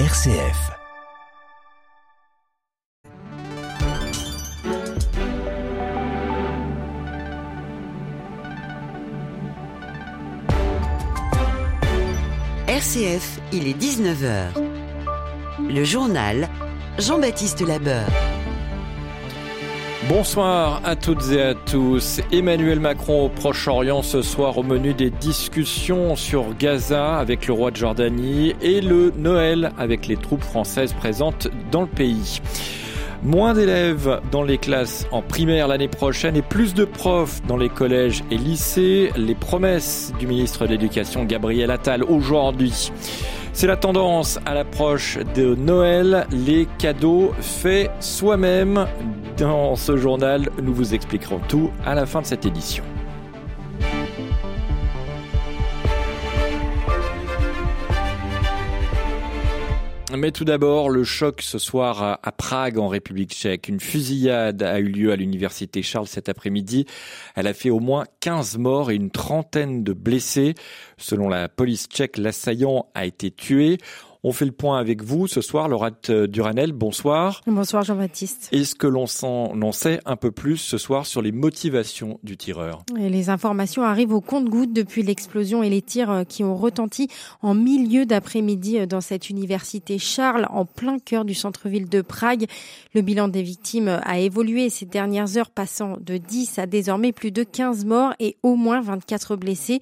RCF. RCF, il est 19h. Le journal Jean-Baptiste Labeur. Bonsoir à toutes et à tous. Emmanuel Macron au Proche-Orient ce soir au menu des discussions sur Gaza avec le roi de Jordanie et le Noël avec les troupes françaises présentes dans le pays. Moins d'élèves dans les classes en primaire l'année prochaine et plus de profs dans les collèges et lycées. Les promesses du ministre de l'Éducation Gabriel Attal aujourd'hui. C'est la tendance à l'approche de Noël, les cadeaux faits soi-même. Dans ce journal, nous vous expliquerons tout à la fin de cette édition. Mais tout d'abord, le choc ce soir à Prague, en République tchèque. Une fusillade a eu lieu à l'université Charles cet après-midi. Elle a fait au moins 15 morts et une trentaine de blessés. Selon la police tchèque, l'assaillant a été tué. On fait le point avec vous ce soir, Laurette Duranel. Bonsoir. Bonsoir Jean-Baptiste. Est-ce que l'on en sait un peu plus ce soir sur les motivations du tireur? Et Les informations arrivent au compte-gouttes depuis l'explosion et les tirs euh, qui ont retenti en milieu d'après-midi euh, dans cette université Charles, en plein cœur du centre-ville de Prague. Le bilan des victimes a évolué ces dernières heures, passant de 10 à désormais plus de 15 morts et au moins 24 blessés.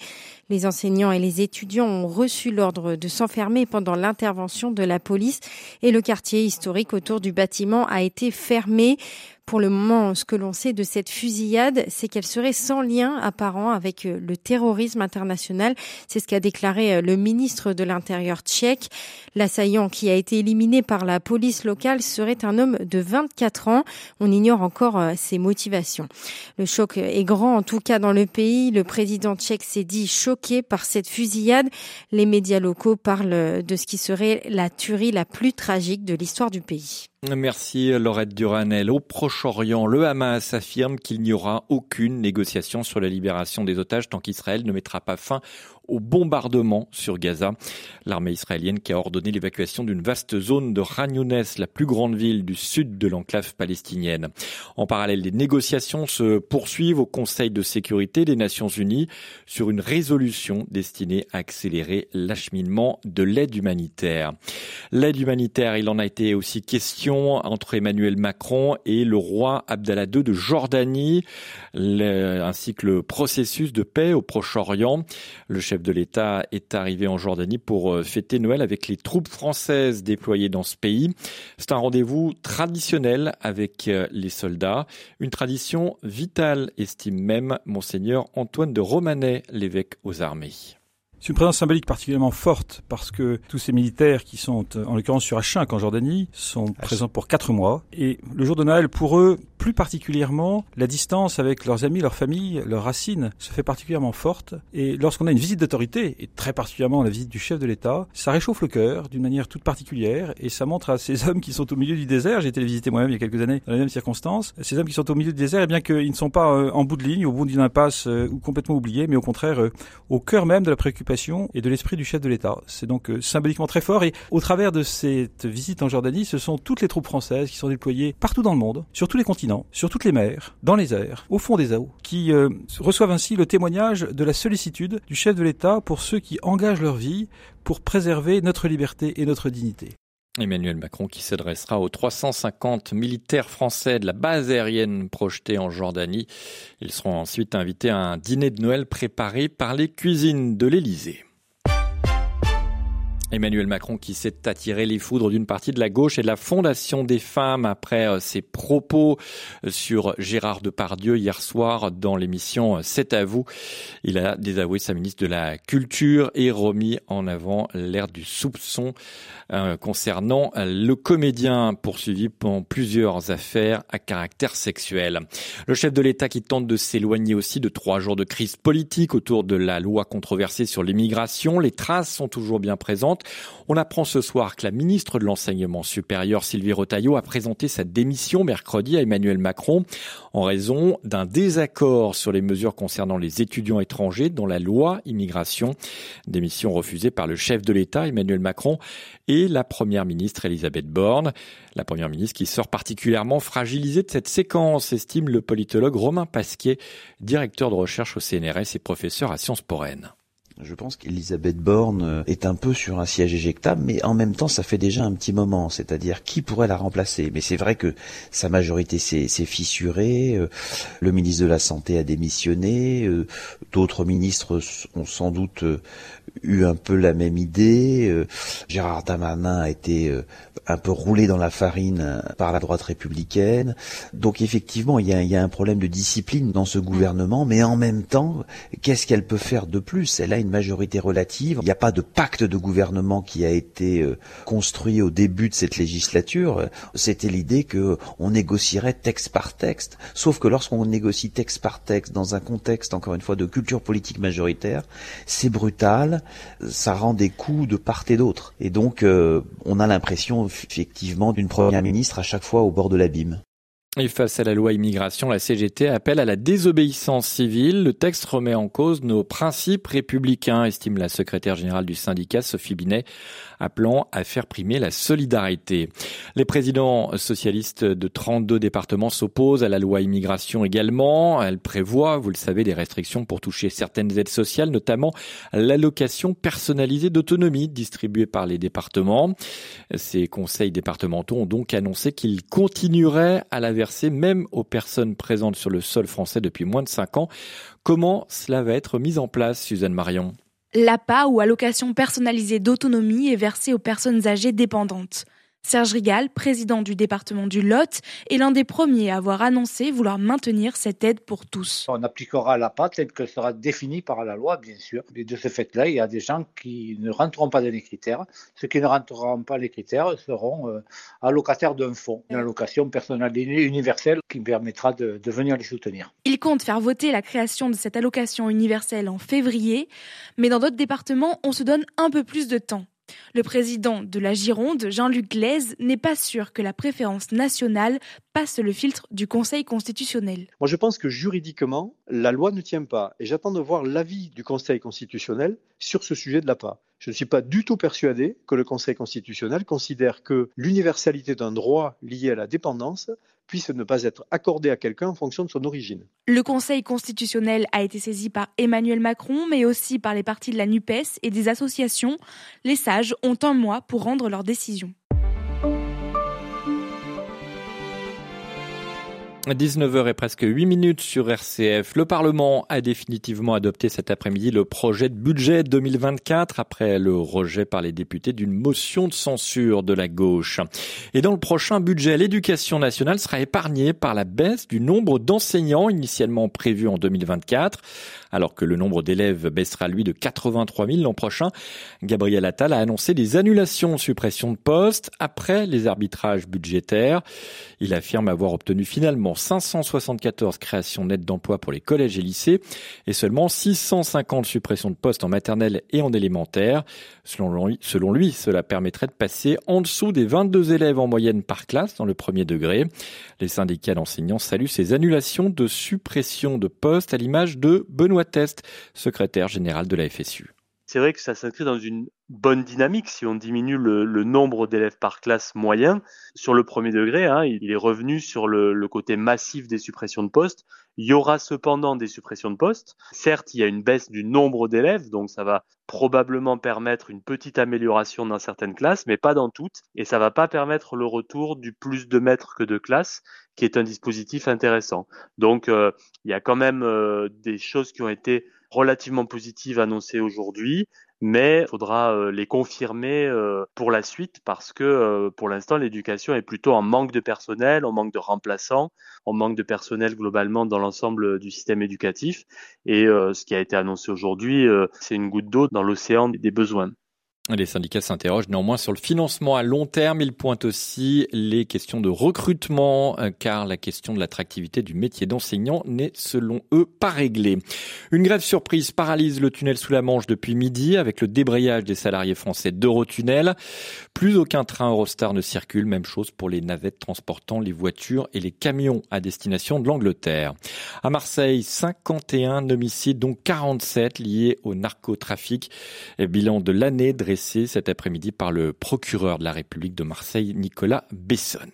Les enseignants et les étudiants ont reçu l'ordre de s'enfermer pendant l'intervention de la police et le quartier historique autour du bâtiment a été fermé. Pour le moment, ce que l'on sait de cette fusillade, c'est qu'elle serait sans lien apparent avec euh, le terrorisme international. C'est ce qu'a déclaré euh, le ministre de l'Intérieur tchèque. L'assaillant qui a été éliminé par la police locale serait un homme de 24 ans. On ignore encore euh, ses motivations. Le choc est grand, en tout cas dans le pays. Le président tchèque s'est dit choqué par cette fusillade. Les médias locaux parlent de ce qui serait la tuerie la plus tragique de l'histoire du pays. Merci Laurette Duranel. Au Le Hamas affirme qu'il n'y aura aucune négociation sur la libération des otages tant qu'Israël ne mettra pas fin au bombardement sur Gaza. L'armée israélienne qui a ordonné l'évacuation d'une vaste zone de Khan la plus grande ville du sud de l'enclave palestinienne. En parallèle, les négociations se poursuivent au Conseil de sécurité des Nations Unies sur une résolution destinée à accélérer l'acheminement de l'aide humanitaire. L'aide humanitaire, il en a été aussi question entre Emmanuel Macron et le roi Abdallah II de Jordanie, ainsi que le processus de paix au Proche-Orient. Le chef de l'État est arrivé en Jordanie pour euh, fêter Noël avec les troupes françaises déployées dans ce pays. C'est un rendez-vous traditionnel avec euh, les soldats, une tradition vitale, estime même monseigneur Antoine de Romanet, l'évêque aux armées. C'est une présence symbolique particulièrement forte parce que tous ces militaires qui sont, euh, en l'occurrence sur H5 en Jordanie, sont présents pour quatre mois. Et le jour de Noël, pour eux, plus particulièrement, la distance avec leurs amis, leurs familles, leurs racines se fait particulièrement forte. Et lorsqu'on a une visite d'autorité, et très particulièrement la visite du chef de l'État, ça réchauffe le cœur d'une manière toute particulière et ça montre à ces hommes qui sont au milieu du désert, j'ai été les visiter moi-même il y a quelques années dans les mêmes circonstances, ces hommes qui sont au milieu du désert, et eh bien qu'ils ne sont pas euh, en bout de ligne, au bout d'une impasse euh, ou complètement oubliés, mais au contraire au cœur même de la préoccupation et de l'esprit du chef de l'État. C'est donc euh, symboliquement très fort et au travers de cette visite en Jordanie, ce sont toutes les troupes françaises qui sont déployées partout dans le monde, sur tous les continents, sur toutes les mers, dans les airs, au fond des eaux, qui euh, reçoivent ainsi le témoignage de la sollicitude du chef de l'État pour ceux qui engagent leur vie pour préserver notre liberté et notre dignité. Emmanuel Macron qui s'adressera aux 350 militaires français de la base aérienne projetée en Jordanie. Ils seront ensuite invités à un dîner de Noël préparé par les cuisines de l'Élysée. Emmanuel Macron qui s'est attiré les foudres d'une partie de la gauche et de la Fondation des femmes après euh, ses propos euh, sur Gérard Depardieu hier soir dans l'émission euh, C'est à vous. Il a désavoué sa ministre de la Culture et remis en avant l'ère du soupçon concernant le comédien poursuivi pendant plusieurs affaires à caractère sexuel. Le chef de l'État qui tente de s'éloigner aussi de trois jours de crise politique autour de la loi controversée sur l'immigration. Les traces sont toujours bien présentes On apprend ce soir que la ministre de l'Enseignement supérieur, Sylvie Rotaillot, a présenté sa démission mercredi à Emmanuel Macron en raison d'un désaccord sur les mesures concernant les étudiants étrangers dans la loi immigration. Démission refusée par le chef de l'État, Emmanuel Macron, et la première ministre, Elisabeth Borne. La première ministre qui sort particulièrement fragilisée de cette séquence, estime le politologue Romain Pasquier, directeur de recherche au CNRS et professeur à Sciences Po je pense qu'Elisabeth Borne euh, est un peu sur un siège éjectable, mais en même temps, ça fait déjà un petit moment. C'est-à-dire, qui pourrait la remplacer? Mais c'est vrai que sa majorité s'est fissurée. Euh, le ministre de la Santé a démissionné. Euh, d'autres ministres ont sans doute eu un peu la même idée. Gérard Darmanin a été un peu roulé dans la farine par la droite républicaine. Donc effectivement, il y a, il y a un problème de discipline dans ce gouvernement, mais en même temps, qu'est-ce qu'elle peut faire de plus? Elle a une majorité relative. Il n'y a pas de pacte de gouvernement qui a été euh, construit au début de cette législature. C'était l'idée que on négocierait texte par texte. Sauf que lorsqu'on négocie texte par texte dans un contexte, encore une fois, de culture politique majoritaire, c'est brutal, ça rend des coups de part et d'autre. Et donc, euh, on a l'impression effectivement d'une première ministre à chaque fois au bord de l'abîme. Et face à la loi immigration, la CGT appelle à la désobéissance civile. Le texte remet en cause nos principes républicains, estime la secrétaire générale du syndicat, Sophie Binet, appelant à faire primer la solidarité. Les présidents socialistes de 32 départements s'opposent à la loi immigration également. Elle prévoit, vous le savez, des restrictions pour toucher certaines aides sociales, notamment l'allocation personnalisée d'autonomie distribuée par les départements. Ces conseils départementaux ont donc annoncé qu'ils continueraient à la même aux personnes présentes sur le sol français depuis moins de 5 ans. Comment cela va être mis en place, Suzanne Marion? L'APA ou allocation personnalisée d'autonomie est versée aux personnes âgées dépendantes. Serge Rigal, président du département du Lot, est l'un des premiers à avoir annoncé vouloir maintenir cette aide pour tous. On appliquera la PAT telle que sera définie par la loi, bien sûr. Et de ce fait-là, il y a des gens qui ne rentreront pas dans les critères. Ceux qui ne rentreront pas dans les critères seront euh, allocataires d'un fonds, une allocation personnalisée universelle qui permettra de, de venir les soutenir. Il compte faire voter la création de cette allocation universelle en février, mais dans d'autres départements, on se donne un peu plus de temps. Le président de la Gironde, Jean-Luc Glaise, n'est pas sûr que la préférence nationale passe le filtre du Conseil constitutionnel. Moi, je pense que juridiquement, la loi ne tient pas. Et j'attends de voir l'avis du Conseil constitutionnel sur ce sujet de l'APA. Je ne suis pas du tout persuadé que le Conseil constitutionnel considère que l'universalité d'un droit lié à la dépendance puisse ne pas être accordé à quelqu'un en fonction de son origine. Le Conseil constitutionnel a été saisi par Emmanuel Macron, mais aussi par les partis de la NUPES et des associations. Les sages ont un mois pour rendre leur décision. 19h et presque 8 minutes sur RCF. Le Parlement a définitivement adopté cet après-midi le projet de budget 2024 après le rejet par les députés d'une motion de censure de la gauche. Et dans le prochain budget, l'éducation nationale sera épargnée par la baisse du nombre d'enseignants initialement prévu en 2024 alors que le nombre d'élèves baissera lui de 83 000 l'an prochain. Gabriel Attal a annoncé des annulations, suppression de postes après les arbitrages budgétaires. Il affirme avoir obtenu finalement 574 créations nettes d'emplois pour les collèges et lycées et seulement 650 suppressions de postes en maternelle et en élémentaire. Selon lui, selon lui, cela permettrait de passer en dessous des 22 élèves en moyenne par classe dans le premier degré. Les syndicats d'enseignants saluent ces annulations de suppression de postes à l'image de Benoît Test, secrétaire général de la FSU. C'est vrai que ça s'inscrit dans une bonne dynamique si on diminue le, nombre d'élèves par classe moyen. Sur le premier degré, hein, il est revenu sur le, côté massif des suppressions de postes. Il y aura cependant des suppressions de postes. Certes, il y a une baisse du nombre d'élèves, donc ça va probablement permettre une petite amélioration dans certaines classes, mais pas dans toutes. Et ça va pas permettre le retour du plus de maîtres que de classes, qui est un dispositif intéressant. Donc, euh, il y a quand même euh, des choses qui ont été relativement positives annoncées aujourd'hui mais il faudra euh, les confirmer euh, pour la suite parce que euh, pour l'instant l'éducation est plutôt en manque de personnel, en manque de remplaçants, en manque de personnel globalement dans l'ensemble du système éducatif et ce qui a été annoncé aujourd'hui c'est une goutte d'eau dans l'océan des besoins. Les syndicats s'interrogent néanmoins sur le financement à long terme. Ils pointent aussi les questions de recrutement, euh, car la question de l'attractivité du métier d'enseignant n'est, selon eux, pas réglée. Une grève surprise paralyse le tunnel sous la Manche depuis midi, avec le débrayage des salariés français d'Eurotunnel. Plus aucun train Eurostar ne circule. Même chose pour les navettes transportant les voitures et les camions à destination de l'Angleterre. À Marseille, 51 homicides, dont 47 liés au narcotrafic. Bilan de l'année cet après-midi par le procureur de la République de Marseille, Nicolas Besson.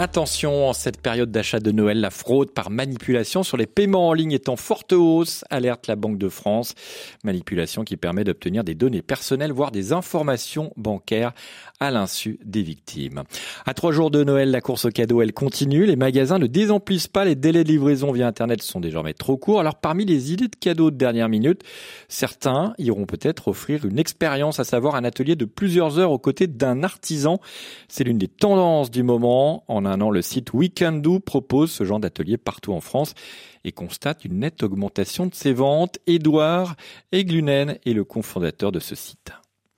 Attention, en cette période d'achat de Noël, la fraude par manipulation sur les paiements en ligne est en forte hausse, alerte la Banque de France. Manipulation qui permet d'obtenir des données personnelles, voire des informations bancaires à l'insu des victimes. À trois jours de Noël, la course au cadeau, elle continue. Les magasins ne désemplissent pas. Les délais de livraison via Internet sont désormais trop courts. Alors, parmi les idées de cadeaux de dernière minute, certains iront peut-être offrir une expérience, à savoir un atelier de plusieurs heures aux côtés d'un artisan. C'est l'une des tendances du moment. En un le site Weekendoo propose ce genre d'atelier partout en France et constate une nette augmentation de ses ventes. Édouard Eglunen est le cofondateur de ce site.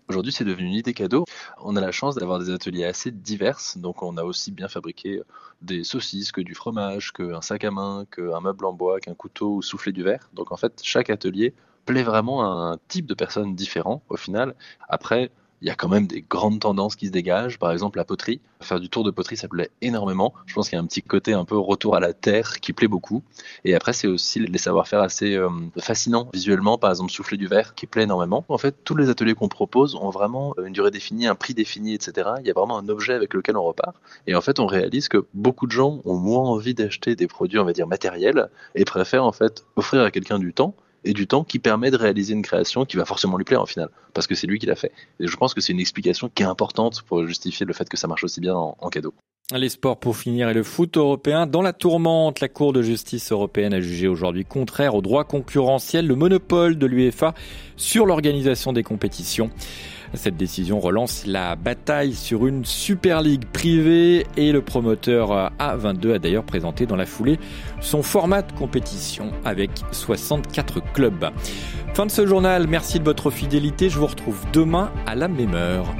Aujourd'hui, c'est devenu une idée cadeau. On a la chance d'avoir des ateliers assez divers, donc on a aussi bien fabriqué des saucisses que du fromage, qu'un sac à main, qu'un meuble en bois, qu'un couteau ou souffler du verre. Donc en fait, chaque atelier plaît vraiment à un type de personnes différent au final. Après, il y a quand même des grandes tendances qui se dégagent. Par exemple, la poterie. Faire du tour de poterie, ça plaît énormément. Je pense qu'il y a un petit côté un peu retour à la terre qui plaît beaucoup. Et après, c'est aussi les savoir-faire assez euh, fascinants visuellement. Par exemple, souffler du verre qui plaît énormément. En fait, tous les ateliers qu'on propose ont vraiment une durée définie, un prix défini, etc. Il y a vraiment un objet avec lequel on repart. Et en fait, on réalise que beaucoup de gens ont moins envie d'acheter des produits, on va dire, matériels et préfèrent en fait offrir à quelqu'un du temps et du temps qui permet de réaliser une création qui va forcément lui plaire en final, parce que c'est lui qui l'a fait. Et je pense que c'est une explication qui est importante pour justifier le fait que ça marche aussi bien en, cadeau. Les sports pour finir et le foot européen. Dans la tourmente, la Cour de justice européenne a jugé aujourd'hui contraire au droit concurrentiel le monopole de l'UEFA sur l'organisation des compétitions. Cette décision relance la bataille sur une Super League privée et le promoteur A22 a d'ailleurs présenté dans la foulée son format de compétition avec 64 clubs. Fin de ce journal, merci de votre fidélité, je vous retrouve demain à la même heure.